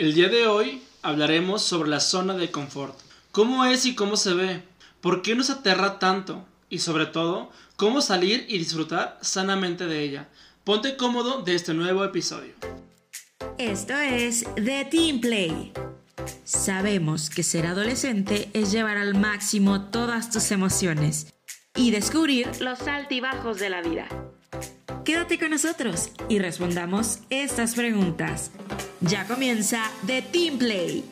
El día de hoy hablaremos sobre la zona de confort. ¿Cómo es y cómo se ve? ¿Por qué nos aterra tanto? Y sobre todo, ¿cómo salir y disfrutar sanamente de ella? Ponte cómodo de este nuevo episodio. Esto es The Team Play. Sabemos que ser adolescente es llevar al máximo todas tus emociones y descubrir los altibajos de la vida. Quédate con nosotros y respondamos estas preguntas. Ya comienza The Team Play.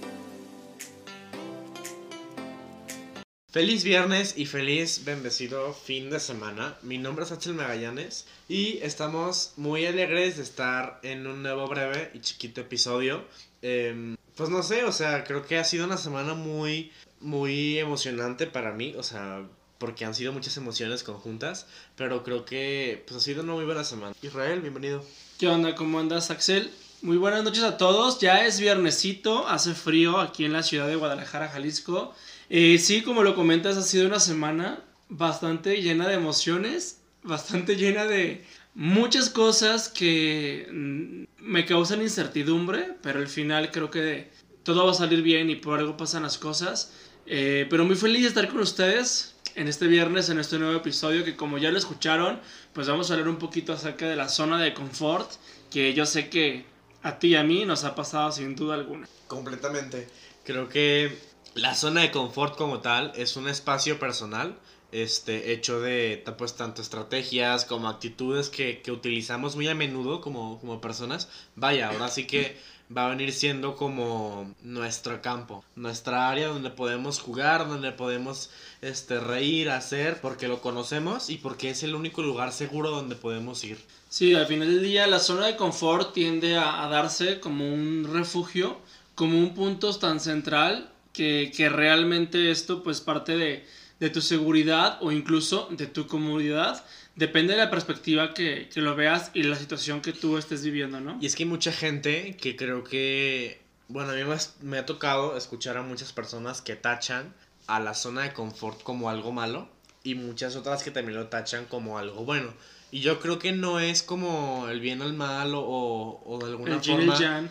Feliz viernes y feliz bendecido fin de semana. Mi nombre es Axel Magallanes y estamos muy alegres de estar en un nuevo breve y chiquito episodio. Em, pues no sé, o sea, creo que ha sido una semana muy, muy emocionante para mí, o sea, porque han sido muchas emociones conjuntas, pero creo que pues ha sido una muy buena semana. Israel, bienvenido. ¿Qué onda? ¿Cómo andas, Axel? Muy buenas noches a todos. Ya es viernesito, hace frío aquí en la ciudad de Guadalajara, Jalisco. Eh, sí, como lo comentas, ha sido una semana bastante llena de emociones, bastante llena de muchas cosas que mm, me causan incertidumbre, pero al final creo que todo va a salir bien y por algo pasan las cosas. Eh, pero muy feliz de estar con ustedes en este viernes, en este nuevo episodio, que como ya lo escucharon, pues vamos a hablar un poquito acerca de la zona de confort, que yo sé que a ti y a mí nos ha pasado sin duda alguna. Completamente. Creo que la zona de confort como tal es un espacio personal este, hecho de pues, tanto estrategias como actitudes que, que utilizamos muy a menudo como, como personas. Vaya, ahora sí que va a venir siendo como nuestro campo, nuestra área donde podemos jugar, donde podemos este, reír, hacer, porque lo conocemos y porque es el único lugar seguro donde podemos ir. Sí, al final del día la zona de confort tiende a, darse como un refugio, como un punto tan central que, que realmente esto pues parte de, de, tu seguridad o incluso de tu comodidad. Depende de la perspectiva que, que lo veas y la situación que tú estés viviendo, ¿no? Y es que hay mucha gente que creo que, bueno, a mí me, me ha tocado escuchar a muchas personas que tachan a la zona de confort como algo malo y muchas otras que también lo tachan como algo bueno. Y yo creo que no es como el bien o el mal o, o de alguna forma.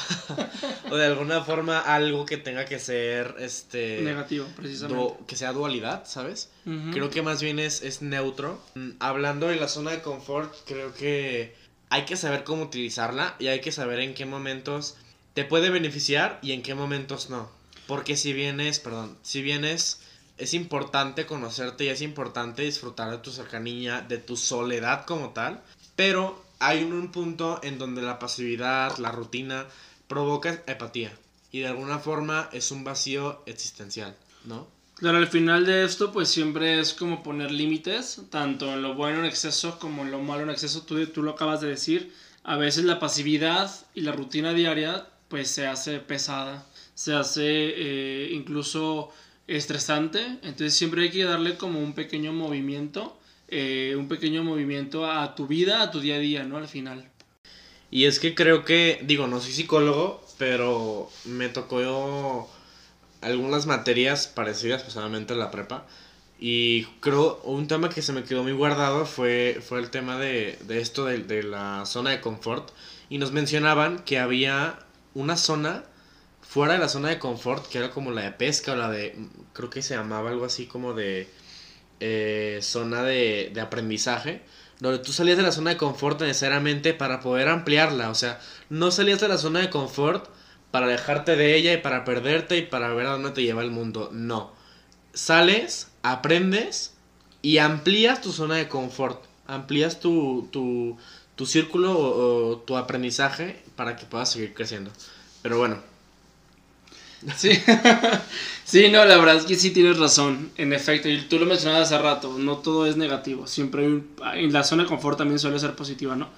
o de alguna forma algo que tenga que ser este negativo, precisamente. que sea dualidad, ¿sabes? Creo que más bien es, es neutro. Mm, hablando de la zona de confort, creo que hay que saber cómo utilizarla y hay que saber en qué momentos te puede beneficiar y en qué momentos no. Porque si vienes, perdón, si vienes es importante conocerte y es importante disfrutar de tu cercanía, de tu soledad como tal, pero hay un, punto en donde la pasividad, la rutina, provoca empatía y de alguna forma es un vacío existencial, ¿no? Claro, al final de esto pues siempre es como poner límites, tanto en lo bueno en exceso como en lo malo en exceso, tú, tú lo acabas de decir, a veces la pasividad y la rutina diaria pues se hace pesada, se hace eh, incluso estresante, entonces siempre hay que darle como un pequeño movimiento, eh, un pequeño movimiento a tu vida, a tu día a día, ¿no? Al final. Y es que creo que, digo, no soy psicólogo, pero me tocó algunas materias parecidas, personalmente en la prepa. Y creo un tema que se me quedó muy guardado fue, fue el tema de, de esto de, de la zona de confort. Y nos mencionaban que había una zona fuera de la zona de confort, que era como la de pesca o la de, creo que se llamaba algo así como de eh, zona de, de aprendizaje, donde tú salías de la zona de confort necesariamente para poder ampliarla, o sea, no salías de la zona de confort para alejarte de ella y para perderte y para ver a dónde te lleva el mundo, no. Sales, aprendes y amplías tu zona de confort, amplías tu, tu, tu círculo o tu aprendizaje para que puedas seguir creciendo. Pero bueno, Sí. sí, no, la verdad es que sí tienes razón. En efecto, y tú lo mencionabas hace rato, no todo es negativo. Siempre en la zona de confort también suele ser positiva, ¿no?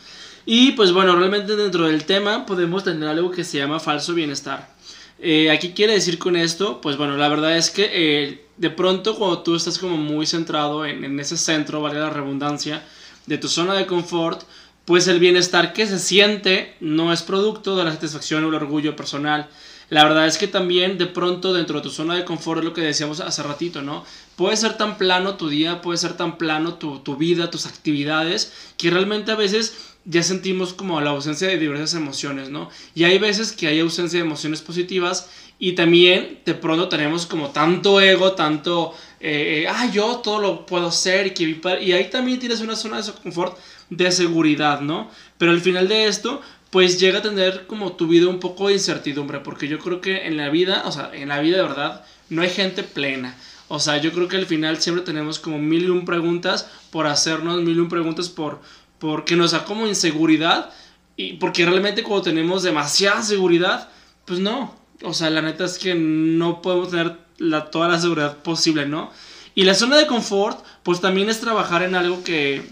Y pues bueno, realmente dentro del tema podemos tener algo que se llama falso bienestar. Eh, aquí quiere decir con esto, pues bueno, la verdad es que eh, de pronto cuando tú estás como muy centrado en, en ese centro, vale la redundancia, de tu zona de confort, pues el bienestar que se siente no es producto de la satisfacción o el orgullo personal, la verdad es que también de pronto dentro de tu zona de confort es lo que decíamos hace ratito, ¿no? Puede ser tan plano tu día, puede ser tan plano tu, vida, tus actividades, que realmente a veces ya sentimos como la ausencia de diversas emociones, ¿no? Y hay veces que hay ausencia de emociones positivas y también de pronto tenemos como tanto ego, tanto, eh, ah, yo todo lo puedo hacer y ahí también tienes una zona de confort, de seguridad, ¿no? Pero al final de esto, pues llega a tener como tu vida un poco de incertidumbre, porque yo creo que en la vida, o sea, en la vida de verdad, no hay gente plena. O sea, yo creo que al final siempre tenemos como mil y un preguntas por hacernos, mil y un preguntas por, porque nos da como inseguridad y porque realmente cuando tenemos demasiada seguridad, pues no, o sea, la neta es que no podemos tener la, toda la seguridad posible, ¿no? Y la zona de confort, pues también es trabajar en algo que,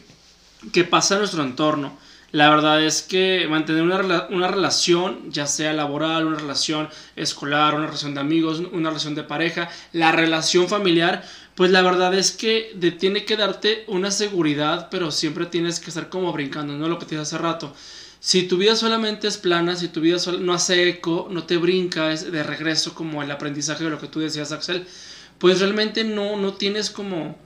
que pasa en nuestro entorno. La verdad es que mantener una, una, relación, ya sea laboral, una relación escolar, una relación de amigos, una relación de pareja, la relación familiar, pues la verdad es que tiene que darte una seguridad, pero siempre tienes que estar como brincando, ¿no? Lo que te dije hace rato. Si tu vida solamente es plana, si tu vida no hace eco, no te brinca es de regreso como el aprendizaje de lo que tú decías, Axel, pues realmente no, no tienes como,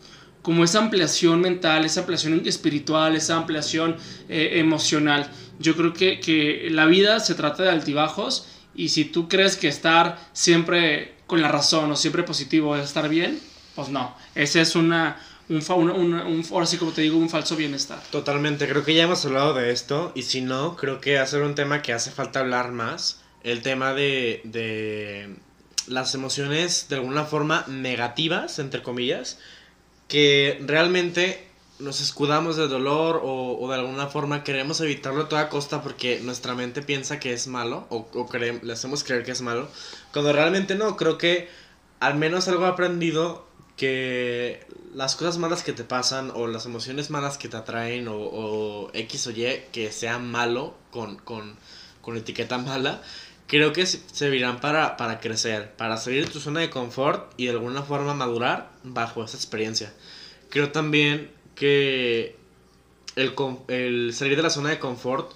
como esa ampliación mental, esa ampliación espiritual, esa ampliación eh, emocional. Yo creo que, que la vida se trata de altibajos y si tú crees que estar siempre con la razón o siempre positivo es estar bien, pues no, ese es una, un, un, un, ahora sí como te digo, un falso bienestar. Totalmente, creo que ya hemos hablado de esto y si no, creo que hacer un tema que hace falta hablar más, el tema de, de las emociones de alguna forma negativas, entre comillas, que realmente nos escudamos de dolor o, o, de alguna forma queremos evitarlo a toda costa porque nuestra mente piensa que es malo o, o le hacemos creer que es malo, cuando realmente no, creo que al menos algo aprendido que las cosas malas que te pasan o las emociones malas que te atraen o, X o Y que sea malo con, con, con etiqueta mala, creo que servirán para, para crecer, para salir de tu zona de confort y de alguna forma madurar bajo esa experiencia. Creo también que el, el salir de la zona de confort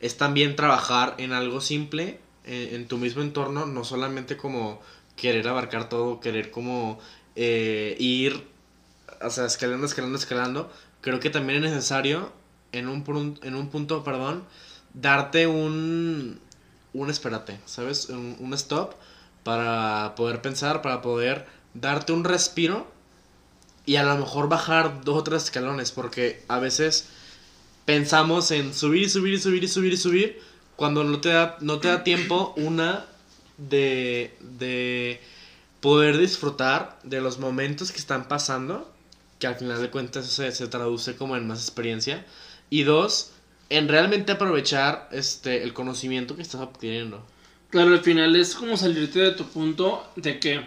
es también trabajar en algo simple, en, en tu mismo entorno, no solamente como querer abarcar todo, querer como eh, ir, o sea, escalando, escalando, escalando, creo que también es necesario en un, en un punto, perdón, darte un, un espérate, ¿sabes? Un, stop para poder pensar, para poder darte un respiro y a lo mejor bajar dos o tres escalones, porque a veces pensamos en subir y subir y subir y subir y subir cuando no te da, no te da tiempo una de, de poder disfrutar de los momentos que están pasando, que al final de cuentas se, se traduce como en más experiencia, y dos, en realmente aprovechar este, el conocimiento que estás obteniendo. Claro, al final es como salirte de tu punto de que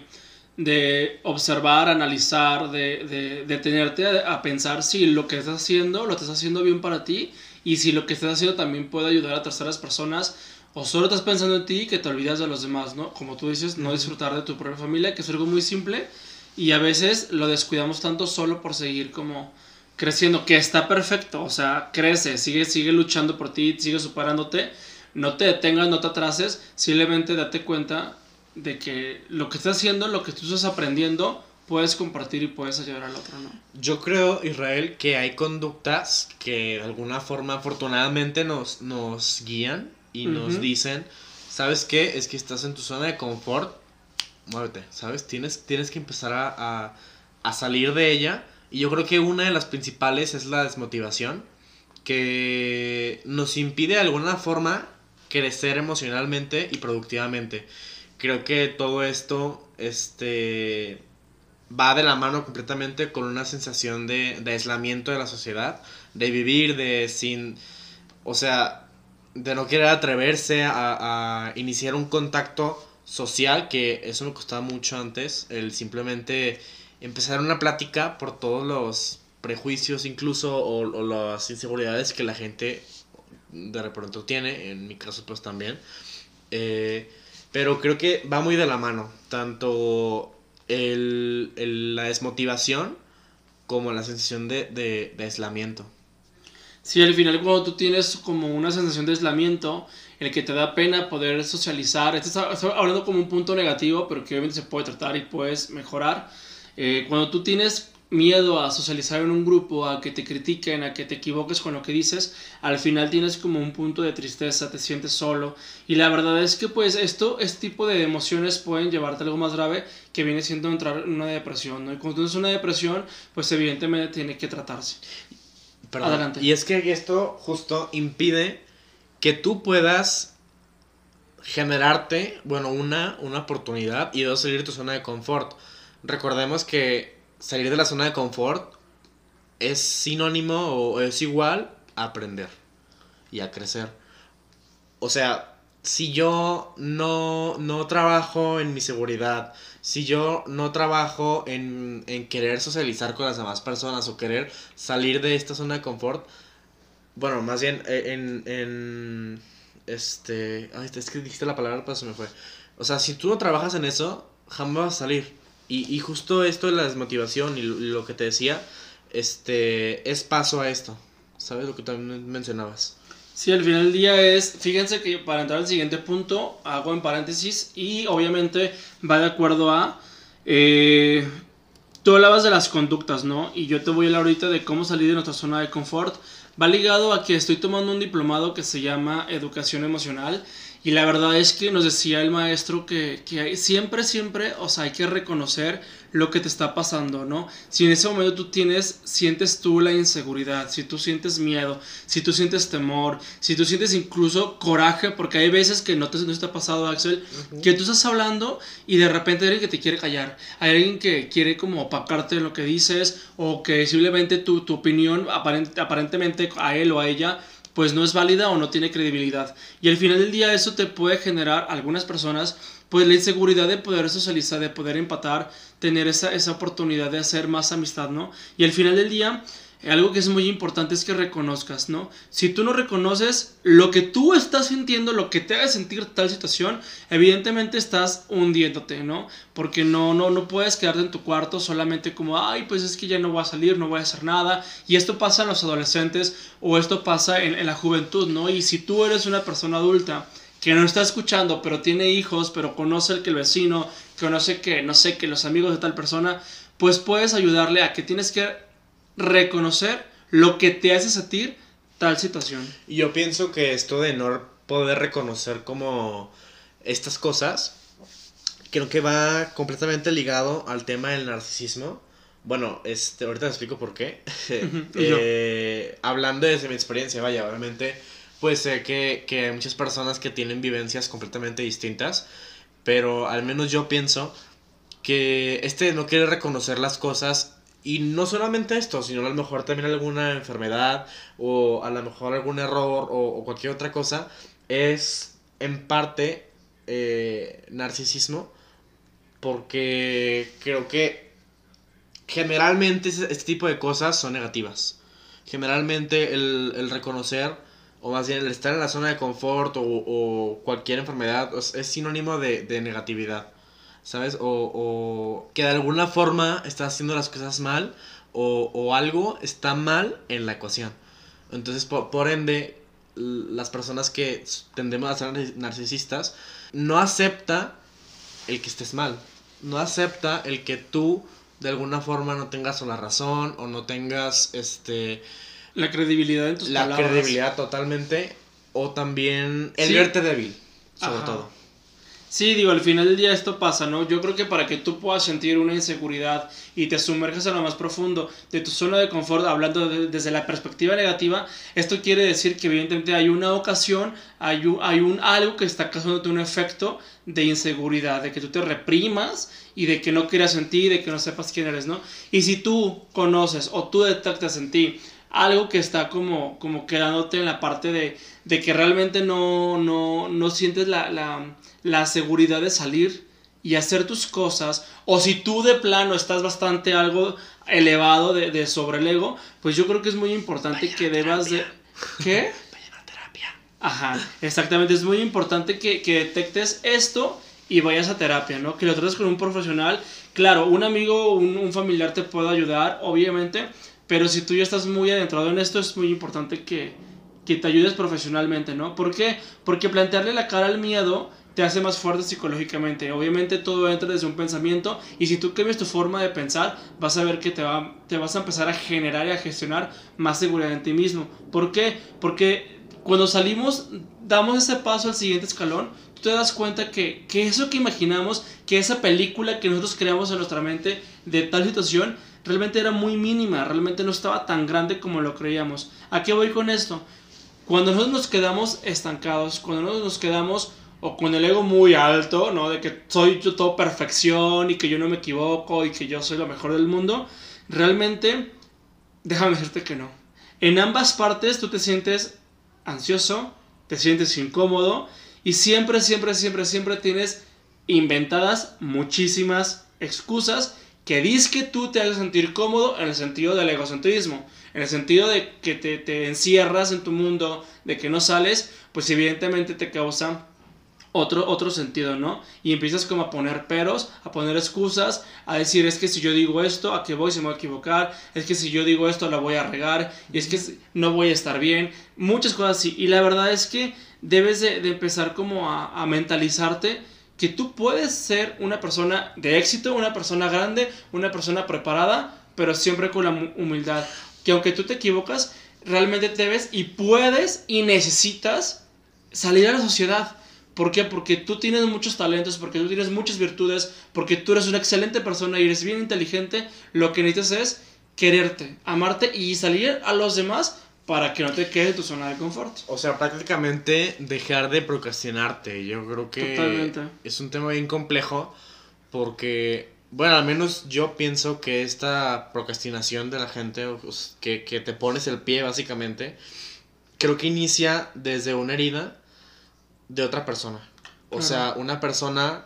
de observar, analizar, de, de, detenerte a, a, pensar si lo que estás haciendo lo estás haciendo bien para ti y si lo que estás haciendo también puede ayudar a terceras personas o solo estás pensando en ti que te olvidas de los demás, ¿no? Como tú dices, no disfrutar de tu propia familia, que es algo muy simple y a veces lo descuidamos tanto solo por seguir como creciendo, que está perfecto, o sea, crece, sigue, sigue luchando por ti, sigue superándote, no te detengas, no te atrases, simplemente date cuenta de que lo que estás haciendo, lo que tú estás aprendiendo, puedes compartir y puedes ayudar al otro, ¿no? Yo creo, Israel, que hay conductas que de alguna forma afortunadamente nos, nos guían y nos dicen, ¿sabes qué? Es que estás en tu zona de confort, muévete, ¿sabes? Tienes, tienes que empezar a, a, salir de ella. Y yo creo que una de las principales es la desmotivación, que nos impide de alguna forma crecer emocionalmente y productivamente. Creo que todo esto este, va de la mano completamente con una sensación de, de aislamiento de la sociedad, de vivir de sin... O sea, de no querer atreverse a, iniciar un contacto social, que eso me costaba mucho antes, el simplemente empezar una plática por todos los prejuicios incluso o, las inseguridades que la gente de repente tiene, en mi caso pues también. Eh, pero creo que va muy de la mano, tanto el, la desmotivación como la sensación de, de aislamiento. Sí, al final cuando tú tienes como una sensación de aislamiento, el que te da pena poder socializar, estás hablando como un punto negativo, pero que obviamente se puede tratar y puedes mejorar. Eh, cuando tú tienes miedo a socializar en un grupo, a que te critiquen, a que te equivoques con lo que dices, al final tienes como un punto de tristeza, te sientes solo. Y la verdad es que pues esto, este tipo de emociones pueden llevarte a algo más grave que viene siendo entrar en una depresión, ¿no? Y cuando tienes una depresión, pues evidentemente tiene que tratarse. Adelante. Y es que esto justo impide que tú puedas generarte, bueno, una, una oportunidad y dos, salir de tu zona de confort. Recordemos que salir de la zona de confort es sinónimo o es igual a aprender y a crecer. O sea, si yo no, no trabajo en mi seguridad, si yo no trabajo en, en querer socializar con las demás personas o querer salir de esta zona de confort, bueno, más bien eh, en, en este, ay, es que dijiste la palabra, pero se me fue. O sea, si tú no trabajas en eso, jamás vas a salir. Y, y justo esto de la desmotivación y lo, que te decía, este, es paso a esto. ¿Sabes lo que también mencionabas? Sí, al final del día es, fíjense que para entrar al siguiente punto, hago en paréntesis y obviamente va de acuerdo a, eh, tú hablabas de las conductas, ¿no? Y yo te voy a hablar ahorita de cómo salir de nuestra zona de confort. Va ligado a que estoy tomando un diplomado que se llama Educación Emocional y la verdad es que nos decía el maestro que, que siempre, siempre, o sea, hay que reconocer lo que te está pasando, ¿no? Si en ese momento tú tienes, sientes tú la inseguridad, si tú sientes miedo, si tú sientes temor, si tú sientes incluso coraje, porque hay veces que no te, no te ha pasado, Axel, que tú estás hablando y de repente hay alguien que te quiere callar, hay alguien que quiere como opacarte lo que dices o que simplemente tu, tu opinión aparentemente a él o a ella pues no es válida o no tiene credibilidad. Y al final del día eso te puede generar algunas personas pues la inseguridad de poder socializar, de poder empatar, tener esa, esa oportunidad de hacer más amistad, ¿no? Y al final del día algo que es muy importante es que reconozcas, ¿no? Si tú no reconoces lo que tú estás sintiendo, lo que te haga sentir tal situación, evidentemente estás hundiéndote, ¿no? Porque no, no, no puedes quedarte en tu cuarto solamente como, ay, pues es que ya no voy a salir, no voy a hacer nada. Y esto pasa en los adolescentes o esto pasa en, en la juventud, ¿no? Y si tú eres una persona adulta que no está escuchando, pero tiene hijos, pero conoce el que el vecino, conoce que, no sé, que los amigos de tal persona, pues puedes ayudarle a que tienes que reconocer lo que te hace sentir tal situación. Yo pienso que esto de no poder reconocer como estas cosas, creo que va completamente ligado al tema del narcisismo. Bueno, este, ahorita te explico por qué. Eh, hablando desde mi experiencia, vaya, obviamente, pues sé que, que hay muchas personas que tienen vivencias completamente distintas, pero al menos yo pienso que este no quiere reconocer las cosas y no solamente esto, sino a lo mejor también alguna enfermedad o a lo mejor algún error o, cualquier otra cosa, es en parte eh, narcisismo porque creo que generalmente este tipo de cosas son negativas. Generalmente el, reconocer, o más bien el estar en la zona de confort o, cualquier enfermedad es sinónimo de negatividad. ¿Sabes? O, que de alguna forma estás haciendo las cosas mal o, algo está mal en la ecuación. Entonces, por, ende, las personas que tendemos a ser narcisistas no acepta el que estés mal. No acepta el que tú de alguna forma no tengas la razón o no tengas este la credibilidad en tus la credibilidad totalmente o también el verte débil sobre todo Sí, digo, al final del día esto pasa, ¿no? Yo creo que para que tú puedas sentir una inseguridad y te sumerjas en lo más profundo de tu zona de confort, hablando desde la perspectiva negativa, esto quiere decir que evidentemente hay una ocasión, hay un, hay un algo que está causándote un efecto de inseguridad, de que tú te reprimas y de que no quieras sentir, de que no sepas quién eres, ¿no? Y si tú conoces o tú detectas en ti algo que está como, como quedándote en la parte de, de que realmente no, no, no sientes la, la, la, seguridad de salir y hacer tus cosas, o si tú de plano estás bastante algo elevado de, de sobre el ego, pues yo creo que es muy importante que debas de... ¿Qué? Vayan a terapia. Ajá, exactamente, es muy importante que, que detectes esto y vayas a terapia, ¿no? Que lo trates con un profesional. Claro, un amigo, un, un familiar te puede ayudar, obviamente, pero si tú ya estás muy adentrado en esto, es muy importante que, que te ayudes profesionalmente, ¿no? ¿Por qué? Porque plantearle la cara al miedo te hace más fuerte psicológicamente. Obviamente todo entra desde un pensamiento y si tú cambias tu forma de pensar, vas a ver que te, va, te vas a empezar a generar y a gestionar más seguridad en ti mismo. ¿Por qué? Porque cuando salimos, damos ese paso al siguiente escalón, tú te das cuenta que, que eso que imaginamos, que esa película que nosotros creamos en nuestra mente de tal situación, realmente era muy mínima, realmente no estaba tan grande como lo creíamos. ¿A qué voy con esto? Cuando nosotros nos quedamos estancados, cuando nosotros nos quedamos o con el ego muy alto, ¿no? De que soy yo todo perfección y que yo no me equivoco y que yo soy lo mejor del mundo, realmente, déjame decirte que no. En ambas partes tú te sientes ansioso, te sientes incómodo y siempre, siempre, siempre, siempre tienes inventadas muchísimas excusas que dices que tú te haces sentir cómodo en el sentido del egocentrismo, en el sentido de que te, te encierras en tu mundo, de que no sales, pues evidentemente te causa otro, otro sentido, ¿no? Y empiezas como a poner peros, a poner excusas, a decir, es que si yo digo esto, ¿a qué voy? Se me va a equivocar, es que si yo digo esto, la voy a regar, y es que no voy a estar bien, muchas cosas así. Y la verdad es que debes de, empezar como a, a mentalizarte que tú puedes ser una persona de éxito, una persona grande, una persona preparada, pero siempre con la humildad. Que aunque tú te equivocas, realmente debes y puedes y necesitas salir a la sociedad ¿Por qué? Porque tú tienes muchos talentos, porque tú tienes muchas virtudes, porque tú eres una excelente persona y eres bien inteligente. Lo que necesitas es quererte, amarte y salir a los demás para que no te quede tu zona de confort. O sea, prácticamente dejar de procrastinarte. Yo creo que es un tema bien complejo porque, bueno, al menos yo pienso que esta procrastinación de la gente, pues, que, que te pones el pie básicamente, creo que inicia desde una herida de otra persona. O sea, una persona,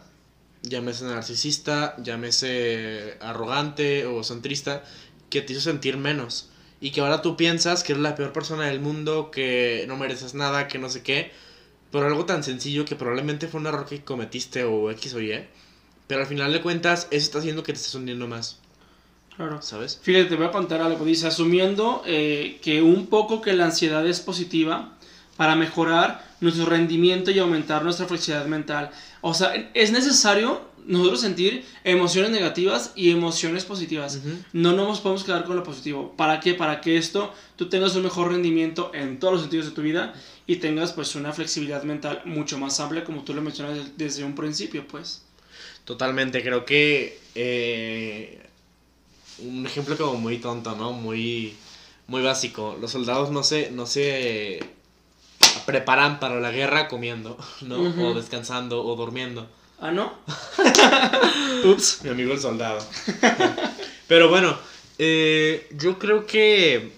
llámese narcisista, llámese arrogante o centrista, que te hizo sentir menos. Y que ahora tú piensas que eres la peor persona del mundo, que no mereces nada, que no sé qué. Pero algo tan sencillo que probablemente fue un error que cometiste o X o Y. Pero al final de cuentas, eso está haciendo que te estés hundiendo más. Claro. ¿Sabes? Fíjate, te voy a contar algo. Dice, asumiendo eh, que un poco que la ansiedad es positiva para mejorar nuestro rendimiento y aumentar nuestra flexibilidad mental. O sea, es necesario nosotros sentir emociones negativas y emociones positivas. No nos podemos quedar con lo positivo. ¿Para qué? Para que esto tú tengas un mejor rendimiento en todos los sentidos de tu vida y tengas pues una flexibilidad mental mucho más amplia como tú lo mencionas desde un principio, pues. Totalmente, creo que eh, un ejemplo como muy tonto, ¿no? Muy, muy básico. Los soldados no se, no se preparan para la guerra comiendo, ¿no? O descansando o durmiendo. Ah, ¿no? Ups, mi amigo el soldado. Pero bueno, eh, yo creo que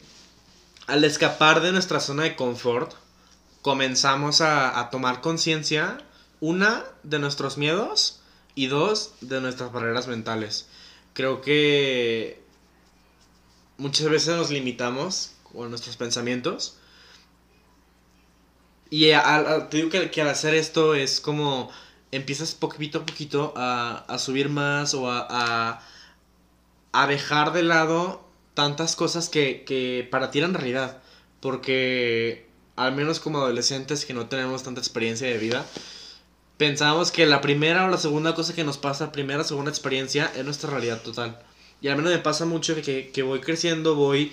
al escapar de nuestra zona de confort, comenzamos a, a tomar conciencia, una, de nuestros miedos y dos, de nuestras barreras mentales. Creo que muchas veces nos limitamos con nuestros pensamientos y te digo que, al hacer esto es como empiezas poquito a poquito a, subir más o a, a, dejar de lado tantas cosas que, que para ti eran realidad. Porque al menos como adolescentes que no tenemos tanta experiencia de vida, pensábamos que la primera o la segunda cosa que nos pasa, primera o segunda experiencia, es nuestra realidad total. Y al menos me pasa mucho que, que voy creciendo, voy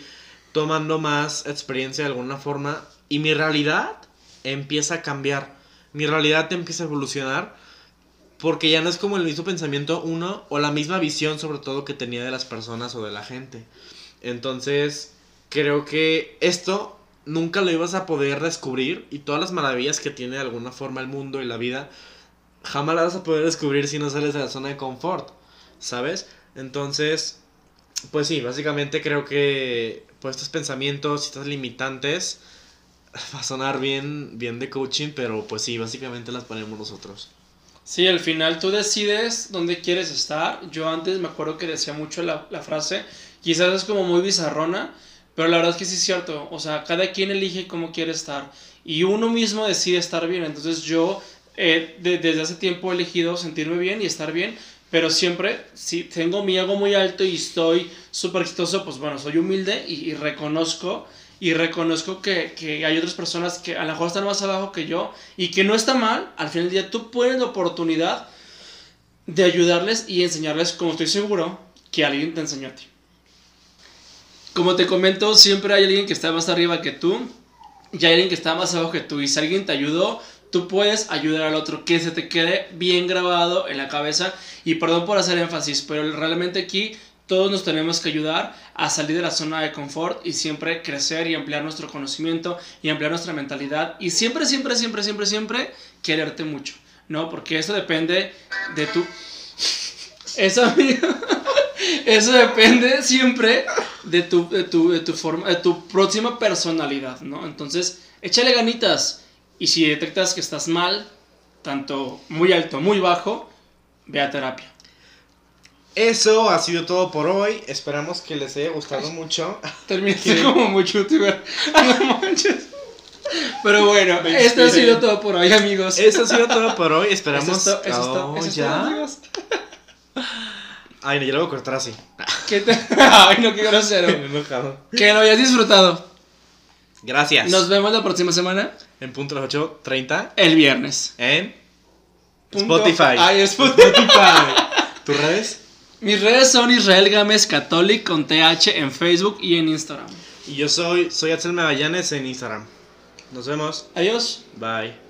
tomando más experiencia de alguna forma. Y mi realidad empieza a cambiar. Mi realidad empieza a evolucionar porque ya no es como el mismo pensamiento uno o la misma visión sobre todo que tenía de las personas o de la gente. Entonces, creo que esto nunca lo ibas a poder descubrir y todas las maravillas que tiene de alguna forma el mundo y la vida, jamás las vas a poder descubrir si no sales de la zona de confort, ¿sabes? Entonces, pues sí, básicamente creo que pues estos pensamientos y estas limitantes va a sonar bien, bien de coaching, pero pues sí, básicamente las ponemos nosotros. Sí, al final tú decides dónde quieres estar. Yo antes me acuerdo que decía mucho la, frase, quizás es como muy bizarrona, pero la verdad es que sí es cierto. O sea, cada quien elige cómo quiere estar y uno mismo decide estar bien. Entonces yo eh, desde hace tiempo he elegido sentirme bien y estar bien, pero siempre, si tengo mi ego muy alto y estoy súper exitoso, pues bueno, soy humilde y reconozco y reconozco que, que hay otras personas que a lo mejor están más abajo que yo y que no está mal, al final del día tú puedes la oportunidad de ayudarles y enseñarles, como estoy seguro, que alguien te enseñó a ti. Como te comento, siempre hay alguien que está más arriba que tú y hay alguien que está más abajo que tú. Y si alguien te ayudó, tú puedes ayudar al otro, que se te quede bien grabado en la cabeza. Y perdón por hacer énfasis, pero realmente aquí todos nos tenemos que ayudar a salir de la zona de confort y siempre crecer y ampliar nuestro conocimiento y ampliar nuestra mentalidad. Y siempre, siempre, siempre, siempre, siempre quererte mucho, ¿no? Porque eso depende de tu... Eso, amigo. Eso depende siempre de tu, de tu, de tu forma, de tu próxima personalidad, ¿no? Entonces, échale ganitas. Y si detectas que estás mal, tanto muy alto, muy bajo, ve a terapia. Eso ha sido todo por hoy. Esperamos que les haya gustado mucho. Terminaste como muy youtuber. No manches. Pero bueno, esto ha sido todo por hoy, amigos. Eso ha sido todo por hoy. Esperamos. Eso es to- eso es to- Oh, eso ya. Ay, no, yo lo voy a cortar así. Que te- Ay, no, qué grosero. Enojado. Que lo hayas disfrutado. Gracias. Nos vemos la próxima semana, En punto las 8.30 el viernes. en Punto. Spotify. Ay, Spotify. Spotify. ¿Tus redes? Mis redes son Israel Gámez Catholic con TH en Facebook y en Instagram. Y yo soy, soy Axel Magallanes en Instagram. Nos vemos. Adiós. Bye.